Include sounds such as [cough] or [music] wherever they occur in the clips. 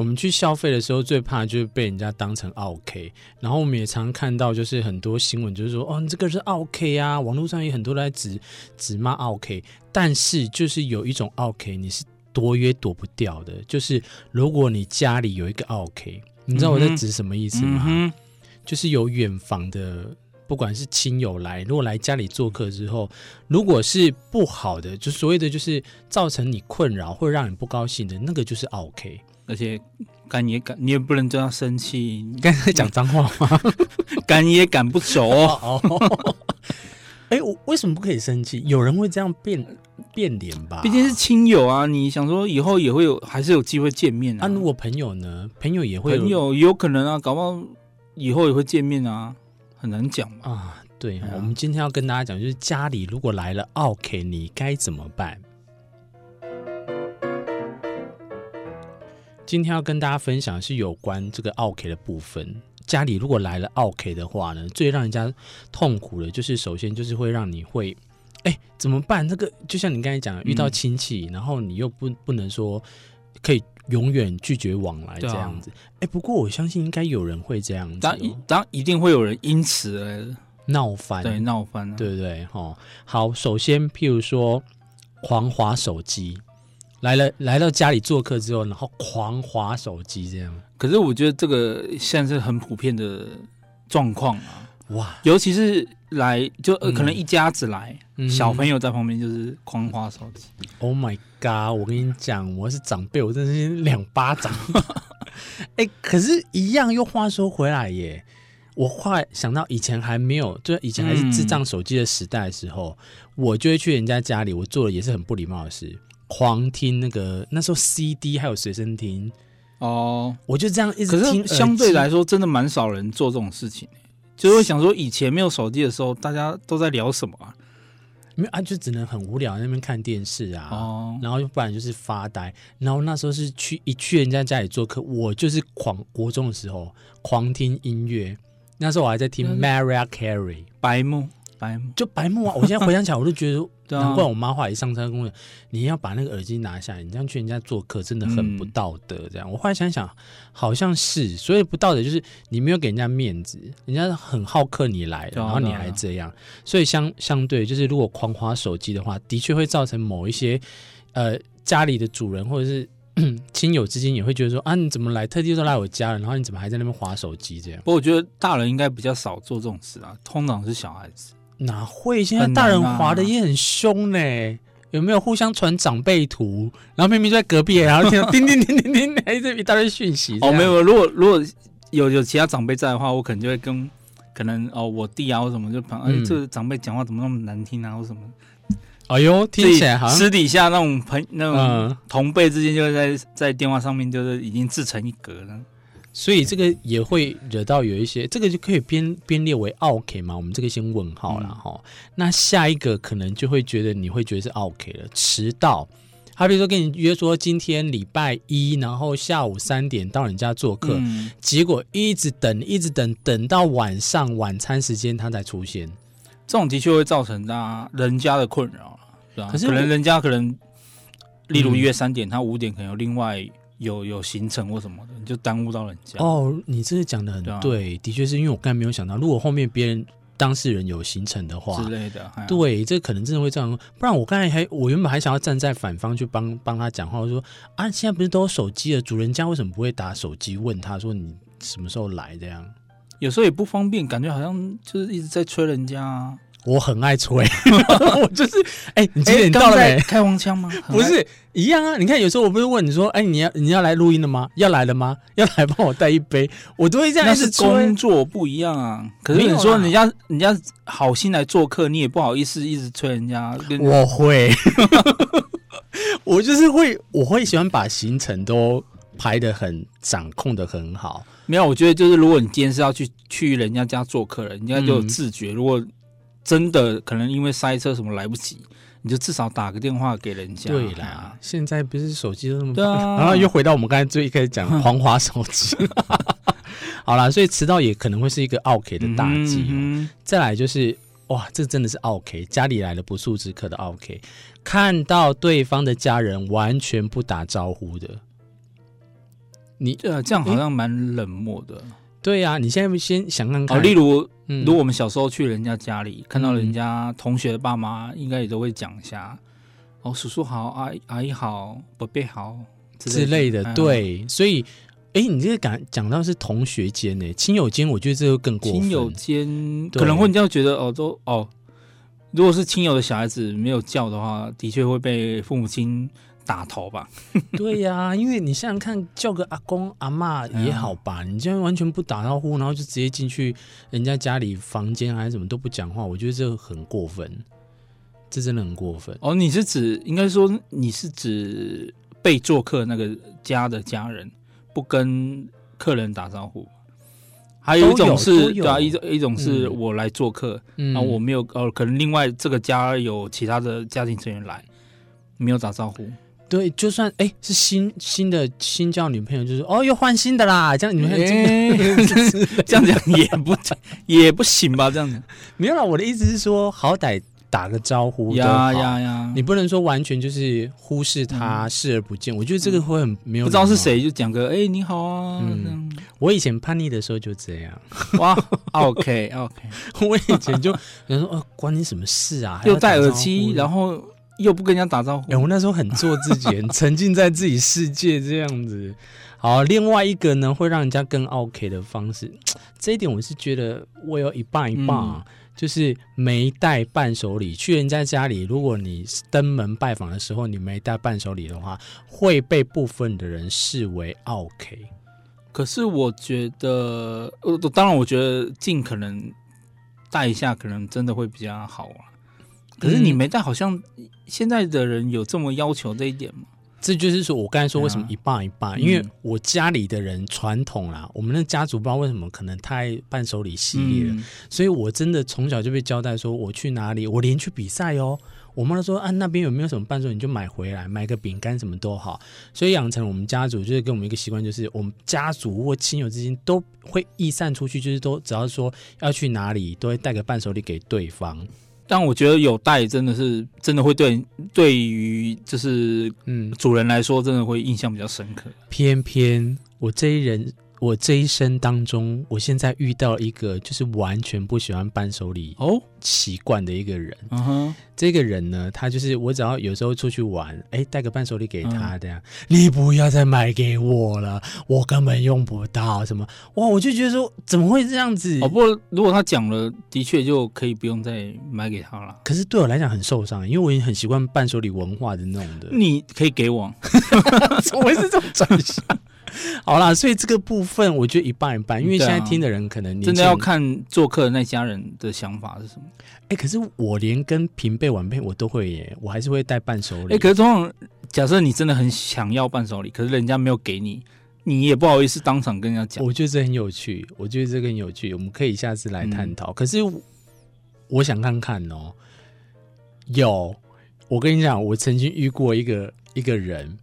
我们去消费的时候，最怕就是被人家当成奥 K。然后我们也常看到，就是很多新闻，就是说，哦，你这个是奥 K 啊。网络上有很多人在指指骂奥 K，但是就是有一种奥 K，你是躲也躲不掉的。就是如果你家里有一个奥 K，你知道我在指什么意思吗？嗯、就是有远房的，不管是亲友来，如果来家里做客之后，如果是不好的，就所谓的就是造成你困扰或者让你不高兴的那个，就是奥 K。而且赶也赶，你也不能这样生气。你刚才讲脏话吗？[laughs] 赶也赶不走 [laughs] 哦。哎、欸，我为什么不可以生气？有人会这样变变脸吧？毕竟是亲友啊！你想说以后也会有，还是有机会见面啊？啊，如果朋友呢？朋友也会有，朋友有可能啊，搞不好以后也会见面啊，很难讲嘛。啊，对，我们今天要跟大家讲，就是家里如果来了奥 K，，你该怎么办？今天要跟大家分享的是有关这个奥 K 的部分。家里如果来了奥 K 的话呢，最让人家痛苦的就是，首先就是会让你会，哎，怎么办？那个就像你刚才讲的，遇到亲戚，嗯、然后你又不不能说可以永远拒绝往来这样子。哎、啊，不过我相信应该有人会这样子、哦，当当一定会有人因此而闹翻，对，闹翻、啊，对不对？哦，好，首先譬如说狂滑手机。来了，来到家里做客之后，然后狂滑手机这样。可是我觉得这个现在是很普遍的状况啊！哇，尤其是来就、呃、可能一家子来，嗯、小朋友在旁边就是狂滑手机。Oh my god！我跟你讲，我是长辈，我真的是两巴掌。[laughs] 哎、欸，可是，一样又话说回来耶，我后来想到以前还没有，就以前还是智障手机的时代的时候，嗯、我就会去人家家里，我做的也是很不礼貌的事。狂听那个那时候 CD 还有随身听哦，我就这样一直听。可是相对来说，真的蛮少人做这种事情。就会想说，以前没有手机的时候，大家都在聊什么啊？没有啊，就只能很无聊在那边看电视啊。哦，然后不然就是发呆。然后那时候是去一去人家家里做客，我就是狂国中的时候狂听音乐。那时候我还在听 Mariah Carey 白目。白就白目啊！我现在回想起来，我都觉得，[laughs] 难怪我妈后来一上车跟我讲，你要把那个耳机拿下来，你这样去人家做客真的很不道德。这样，我后来想想，好像是，所以不道德就是你没有给人家面子，人家很好客你来了，然后你还这样，所以相相对就是，如果狂滑手机的话，的确会造成某一些呃家里的主人或者是 [clears throat] 亲友之间也会觉得说啊，你怎么来，特地都来我家了，然后你怎么还在那边划手机这样？不过我觉得大人应该比较少做这种事啊，通常是小孩子。哪会？现在大人滑的也很凶呢、欸。有没有互相传长辈图？然后明明就在隔壁，然后听到 [laughs] 叮叮叮叮叮，还是一大堆讯息。哦，没有。如果如果有有其他长辈在的话，我可能就会跟可能哦我弟啊或什么就旁，哎、嗯欸，这个长辈讲话怎么那么难听啊或什么？哎呦，听起来好像私底下那种朋那种同辈之间就会在在电话上面就是已经自成一格了。所以这个也会惹到有一些，这个就可以编编列为 OK 嘛？我们这个先问号了哈。嗯、那下一个可能就会觉得你会觉得是 OK 了，迟到。他比如说跟你约说今天礼拜一，然后下午三点到人家做客，嗯、结果一直等，一直等，等到晚上晚餐时间他才出现，这种的确会造成大家人家的困扰，是吧？可是可能人家可能，例如约三点，嗯、他五点可能有另外。有有行程或什么的，你就耽误到人家。哦，你这个讲的很对，的确是因为我刚才没有想到，如果后面别人当事人有行程的话之类的，对，这可能真的会这样。不然我刚才还，我原本还想要站在反方去帮帮他讲话，我说啊，现在不是都有手机了，主人家为什么不会打手机问他说你什么时候来这样？有时候也不方便，感觉好像就是一直在催人家啊。我很爱吹，[laughs] 我就是哎，欸、你几点到了没？开黄腔吗？[laughs] 不是一样啊！你看，有时候我不是问你说，哎、欸，你要你要来录音了吗？要来了吗？要来帮我带一杯，我都会这样。那是工作不一样啊。可是你说人家人家好心来做客，你也不好意思一直催人家。我会，[laughs] 我就是会，我会喜欢把行程都排的很掌控的很好。没有，我觉得就是如果你今天是要去去人家家做客人，人家就有自觉。嗯、如果真的可能因为塞车什么来不及，你就至少打个电话给人家。对啦，现在不是手机都那么……对啊。然 [laughs] 后又回到我们刚才最一开始讲黄华手机。[laughs] 好啦，所以迟到也可能会是一个 OK 的大忌。嗯。再来就是哇，这真的是 OK，，家里来了不速之客的 OK，，看到对方的家人完全不打招呼的。你呃，这样好像蛮冷漠的。对呀、啊，你现在先想看看，哦、例如，嗯、如果我们小时候去人家家里，看到人家同学的爸妈，应该也都会讲一下，哦，叔叔好，阿姨阿姨好，伯伯好之类的。对，所以，哎，你这个讲讲到是同学间呢，亲友间，我觉得这个更过分。亲友间可能会你要觉得哦，都哦，如果是亲友的小孩子没有叫的话，的确会被父母亲。打头吧，[laughs] 对呀、啊，因为你想想看，叫个阿公阿妈也好吧，嗯、你这样完全不打招呼，然后就直接进去人家家里房间还是什么都不讲话，我觉得这很过分，这真的很过分。哦，你是指应该说你是指被做客那个家的家人不跟客人打招呼，还有一种是对啊，一种一种是我来做客，嗯、然后我没有哦，可能另外这个家有其他的家庭成员来，没有打招呼。对，就算哎是新新的新交女朋友，就是哦又换新的啦，这样你们 [laughs] 这样讲也不也不行吧？这样子没有啦，我的意思是说，好歹打个招呼呀呀呀！你不能说完全就是忽视他，视而不见。我觉得这个会很没有。不知道是谁就讲个哎你好啊。嗯，我以前叛逆的时候就这样。哇，OK OK，[laughs] 我以前就人说哦关你什么事啊？又戴耳机，然后。又不跟人家打招呼，哎，我那时候很做自己，很沉浸在自己世界这样子。好，另外一个呢，会让人家更 OK 的方式，这一点我是觉得我有一半一半，嗯、就是没带伴手礼去人家家里。如果你登门拜访的时候，你没带伴手礼的话，会被部分的人视为 OK。可是我觉得，呃，当然，我觉得尽可能带一下，可能真的会比较好啊。可是你没带，好像现在的人有这么要求这一点吗？这就是说我刚才说为什么一半一半，啊、因为我家里的人传统啦，嗯、我们的家族不知道为什么可能太伴手礼系列，嗯、所以我真的从小就被交代说，我去哪里，我连去比赛哦，我妈说啊那边有没有什么伴手礼，你就买回来，买个饼干什么都好，所以养成我们家族就是跟我们一个习惯，就是我们家族或亲友之间都会溢散出去，就是都只要说要去哪里，都会带个伴手礼给对方。但我觉得有带真的是真的会对对于就是嗯主人来说真的会印象比较深刻。偏偏我这一人。我这一生当中，我现在遇到一个就是完全不喜欢伴手礼哦习惯的一个人。嗯哼，这个人呢，他就是我只要有时候出去玩，哎，带个伴手礼给他这样，嗯、你不要再买给我了，我根本用不到什么。哇，我就觉得说怎么会这样子？哦，不过如果他讲了，的确就可以不用再买给他了。可是对我来讲很受伤，因为我已经很习惯伴手礼文化的那种的。你可以给我，[laughs] 怎么会是这种转向？[laughs] 好啦，所以这个部分我觉得一半一半，因为现在听的人可能真的要看做客的那家人的想法是什么。哎、欸，可是我连跟平辈晚辈我都会耶，我还是会带伴手礼。哎、欸，可是通常假设你真的很想要伴手礼，可是人家没有给你，你也不好意思当场跟人家讲。我觉得这很有趣，我觉得这个很有趣，我们可以下次来探讨。嗯、可是我想看看哦，有我跟你讲，我曾经遇过一个一个人。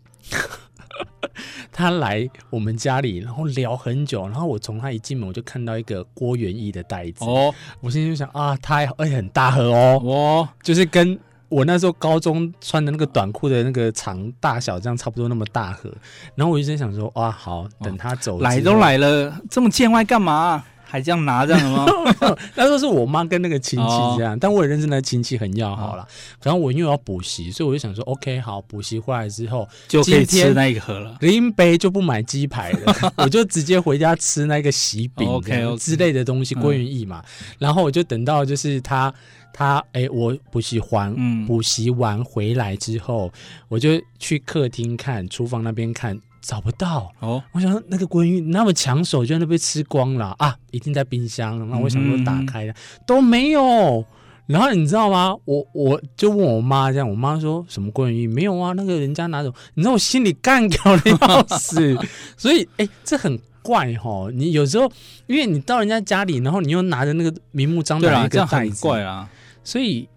他来我们家里，然后聊很久，然后我从他一进门，我就看到一个郭元义的袋子。哦，我心里就想啊，他而且很大盒哦，哦，就是跟我那时候高中穿的那个短裤的那个长大小这样差不多那么大盒。然后我就在想说，哇，好，等他走，来都来了，这么见外干嘛？还这样拿这样的吗？[laughs] 那时候是我妈跟那个亲戚这样，哦、但我也认识那个亲戚很要好了。然后我因为要补习，所以我就想说，OK，好，补习回来之后就可以吃那一盒了。林杯就不买鸡排了，[laughs] 我就直接回家吃那个喜饼 OK 之类的东西，郭元益嘛。嗯、然后我就等到就是他他哎、欸，我补习完补习完回来之后，我就去客厅看，厨房那边看。找不到哦，我想说那个郭元益那么抢手，居然都被吃光了啊！一定在冰箱。那我想说打开了，嗯、都没有。然后你知道吗？我我就问我妈这样，我妈说什么郭元益没有啊？那个人家拿走。你知道我心里干掉的要死。[laughs] 所以哎、欸，这很怪哈。你有时候因为你到人家家里，然后你又拿着那个明目张胆的一个袋子，怪啊。所以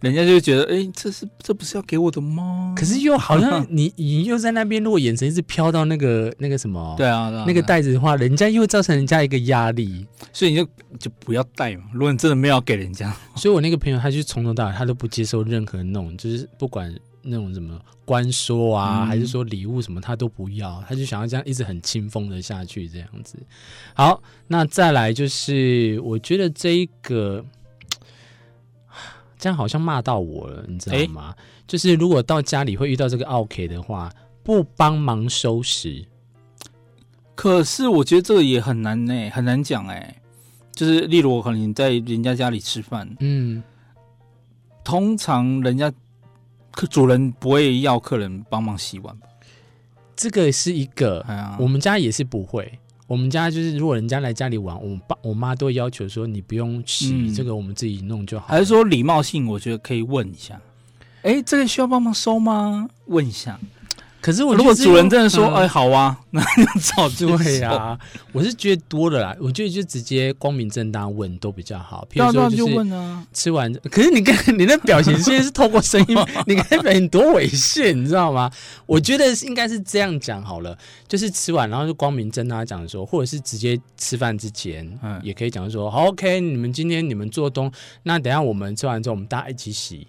人家就觉得，哎、欸，这是这不是要给我的吗？可是又好像你你又在那边，如果眼神一直飘到那个那个什么，对啊，那个袋子的话，人家又造成人家一个压力，所以你就就不要带嘛。如果你真的没有要给人家，所以我那个朋友他就从头到尾他都不接受任何那种，就是不管那种什么关说啊，嗯、还是说礼物什么，他都不要，他就想要这样一直很清风的下去这样子。好，那再来就是我觉得这一个。这样好像骂到我了，你知道吗？欸、就是如果到家里会遇到这个 OK 的话，不帮忙收拾。可是我觉得这个也很难呢、欸，很难讲哎、欸。就是例如我可能在人家家里吃饭，嗯，通常人家客主人不会要客人帮忙洗碗吧？这个是一个，哎、我们家也是不会。我们家就是，如果人家来家里玩，我爸我妈都会要求说，你不用洗，嗯、这个我们自己弄就好。还是说礼貌性，我觉得可以问一下，哎，这个需要帮忙收吗？问一下。可是我如果主人真的说，哎，好啊，[laughs] 那早就会啊。我是觉得多了啦，我觉得就直接光明正大问都比较好。譬如说，就是吃完，可是你看你那表情，现在是透过声音，[laughs] 你看表情多猥亵，你知道吗？我觉得应该是这样讲好了，就是吃完然后就光明正大讲说，或者是直接吃饭之前，嗯也可以讲说，好，OK，你们今天你们做东，那等下我们吃完之后，我们大家一起洗。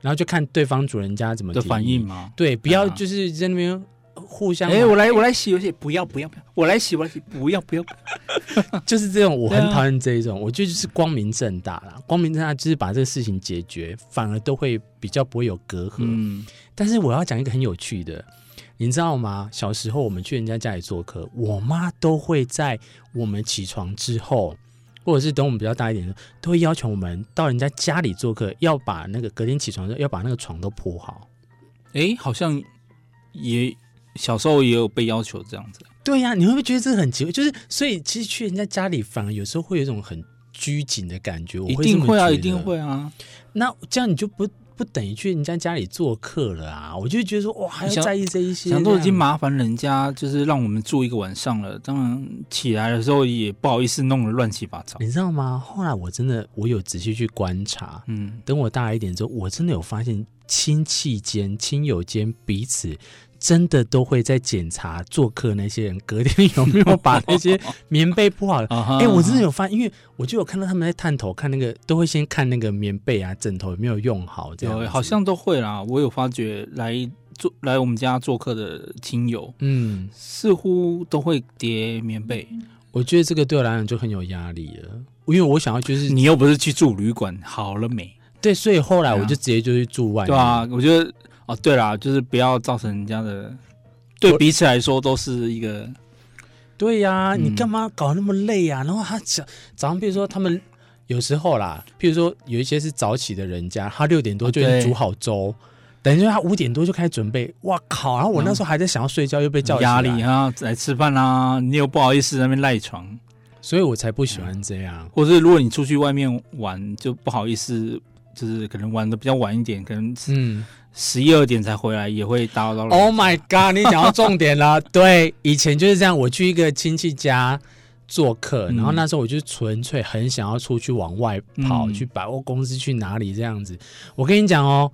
然后就看对方主人家怎么的反应嘛。对，不要就是在那边互相。哎，我来，我来洗，有些不要，不要，不要，我来洗，我来洗，不要，不要，[laughs] 就是这种，我很讨厌这一种。我觉得就是光明正大啦，光明正大就是把这个事情解决，反而都会比较不会有隔阂。嗯，但是我要讲一个很有趣的，你知道吗？小时候我们去人家家里做客，我妈都会在我们起床之后。或者是等我们比较大一点的，都会要求我们到人家家里做客，要把那个隔天起床的时候要把那个床都铺好。哎，好像也小时候也有被要求这样子。对呀、啊，你会不会觉得这个很奇怪？就是所以其实去人家家里，反而有时候会有一种很拘谨的感觉。我会一定会啊，一定会啊。那这样你就不。不等于去人家家里做客了啊！我就觉得说，哇，还要在意这一些，想都已经麻烦人家，就是让我们住一个晚上了。当然起来的时候也不好意思弄得乱七八糟，你知道吗？后来我真的我有仔细去观察，嗯，等我大一点之后，我真的有发现亲戚间、亲友间彼此。真的都会在检查做客那些人隔天有没有把那些棉被铺好。[laughs] 哎、欸，我真的有发现，因为我就有看到他们在探头看那个，都会先看那个棉被啊、枕头有没有用好。这样好像都会啦。我有发觉来做来我们家做客的亲友，嗯，似乎都会叠棉被。我觉得这个对我来讲就很有压力了，因为我想要就是你又不是去住旅馆，好了没？对，所以后来我就直接就去住外面。对啊，我觉得。哦，对啦，就是不要造成人家的，对彼此来说都是一个。对呀、你干嘛搞那么累啊？然后他早早上，比如说他们有时候啦，譬如说有一些是早起的人家，他六点多就已经煮好粥，啊、等于说他五点多就开始准备。哇靠！然后我那时候还在想要睡觉，又被叫压力啊，来吃饭啊，你又不好意思在那边赖床，所以我才不喜欢这样。或者是如果你出去外面玩，就不好意思，就是可能玩的比较晚一点，可能嗯。十一二点才回来，也会打扰到。Oh my god！你讲到重点了。[laughs] 对，以前就是这样。我去一个亲戚家做客，嗯、然后那时候我就纯粹很想要出去往外跑，嗯、去百货公司，去哪里这样子。我跟你讲哦，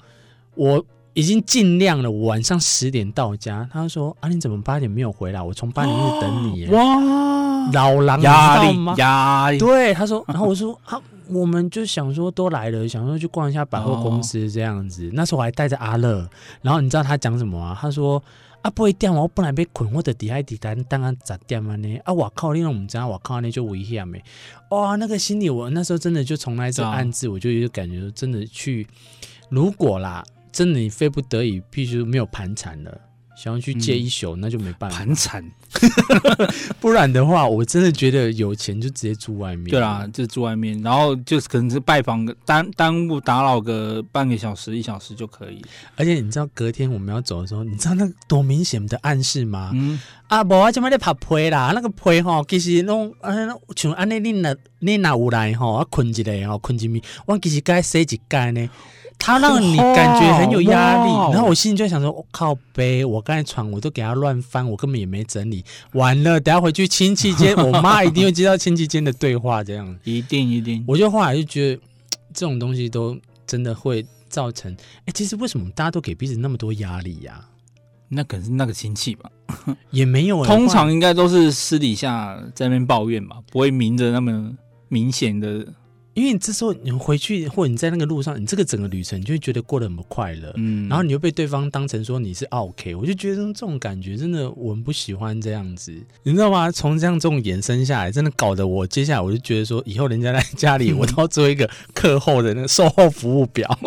我已经尽量了，我晚上十点到家。他说：“啊，你怎么八点没有回来？我从八点一直等你。”哇，老狼压力压力。对，他说，然后我说：“好。”我们就想说都来了，想说去逛一下百货公司这样子。那时候我还带着阿乐，然后你知道他讲什么啊？他说：“啊，不会掉？我本来被捆或者底下底单当然咋掉嘛呢？啊，我靠！因为我们家我靠那就危险没哇，那个心里我那时候真的就从来这暗自，我就有感觉真的去，如果啦，真的你非不得已必须没有盘缠了。”想要去借一宿，嗯、那就没办法盘缠，[laughs] 不然的话，我真的觉得有钱就直接住外面。对啦，就住外面，然后就是可能是拜访个耽耽误打扰个半个小时一小时就可以。而且你知道隔天我们要走的时候，你知道那多明显的暗示吗？嗯啊，无啊，就买咧拍被啦，那个被吼，其实拢啊，像安尼你若你若有来吼，啊困一下吼，困一暝，我其实该洗一盖呢。他让你感觉很有压力，哦、然后我心里就在想说：“我、哦、靠北，我刚才床我都给他乱翻，我根本也没整理。完了，等下回去亲戚间，我妈一定会接到亲戚间的对话，这样 [laughs] 一定一定。我就后来就觉得这种东西都真的会造成，哎，其实为什么大家都给彼此那么多压力呀、啊？那可能是那个亲戚吧，[laughs] 也没有，通常应该都是私底下在那边抱怨吧，不会明着那么明显的。因为你这时候你回去，或者你在那个路上，你这个整个旅程，你就会觉得过得很不快乐。嗯，然后你又被对方当成说你是 OK，我就觉得这种感觉真的我们不喜欢这样子，你知道吗？从这样这种延伸下来，真的搞得我接下来我就觉得说，以后人家来家里，[laughs] 我都要做一个课后的那个售后服务表，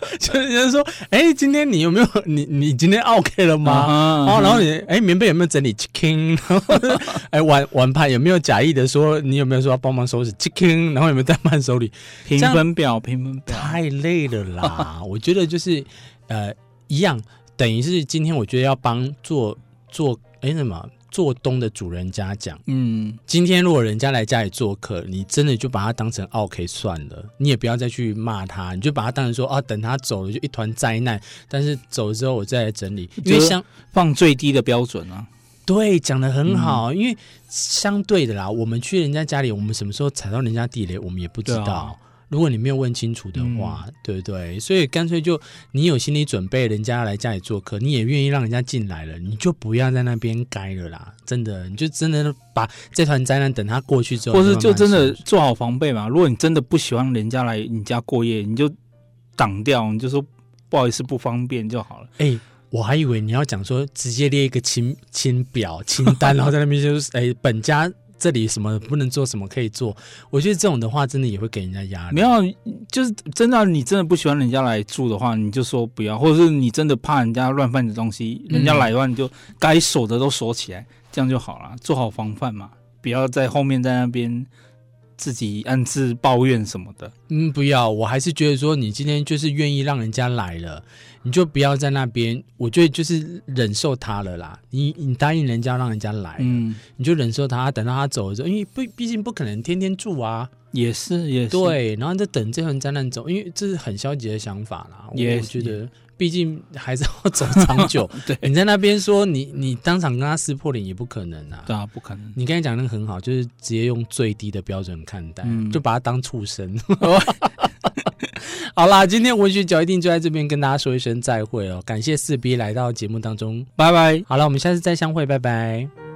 [laughs] 就是人家说，哎、欸，今天你有没有你你今天 OK 了吗？然后然后你哎、欸，棉被有没有整理 chicken？然 [laughs] 后哎，碗碗盘有没有假意的说你有没有说要帮忙收拾 chicken？然后有没有带慢？手里评分表，评分表太累了啦！[laughs] 我觉得就是呃，一样，等于是今天我觉得要帮做做哎什么做东的主人家讲，嗯，今天如果人家来家里做客，你真的就把他当成 OK 算了，你也不要再去骂他，你就把他当成说啊，等他走了就一团灾难，但是走了之后我再来整理，因为像放最低的标准啊。对，讲的很好，嗯，因为相对的啦，我们去人家家里，我们什么时候踩到人家地雷，我们也不知道。啊，如果你没有问清楚的话，嗯，对不对？所以干脆就你有心理准备，人家要来家里做客，你也愿意让人家进来了，你就不要在那边该了啦。真的，你就真的把这团灾难等他过去之后，或是就真的做好防备嘛。如果你真的不喜欢人家来你家过夜，你就挡掉，你就说不好意思，不方便就好了。哎。我还以为你要讲说直接列一个清清表清单，[laughs] 然后在那边就是哎，本家这里什么不能做，什么可以做。我觉得这种的话，真的也会给人家压力。没有，就是真的，你真的不喜欢人家来住的话，你就说不要，或者是你真的怕人家乱放你的东西，人家来的话，你就该锁的都锁起来，这样就好了，做好防范嘛，不要在后面在那边自己暗自抱怨什么的。嗯，不要，我还是觉得说你今天就是愿意让人家来了。你就不要在那边，我觉得就是忍受他了啦。你你答应人家让人家来，嗯，你就忍受他，等到他走的时候，因为不毕竟不可能天天住啊，也是也是对，然后在等这份灾难走，因为这是很消极的想法啦。也我觉得，毕竟还是要走长久。[laughs] 对，你在那边说你你当场跟他撕破脸也不可能啊，对啊，不可能。你刚才讲的很好，就是直接用最低的标准看待，嗯、就把他当畜生。[laughs] 好啦，今天文学脚一定就在这边跟大家说一声再会哦。感谢四 B 来到节目当中，拜拜。好了，我们下次再相会，拜拜。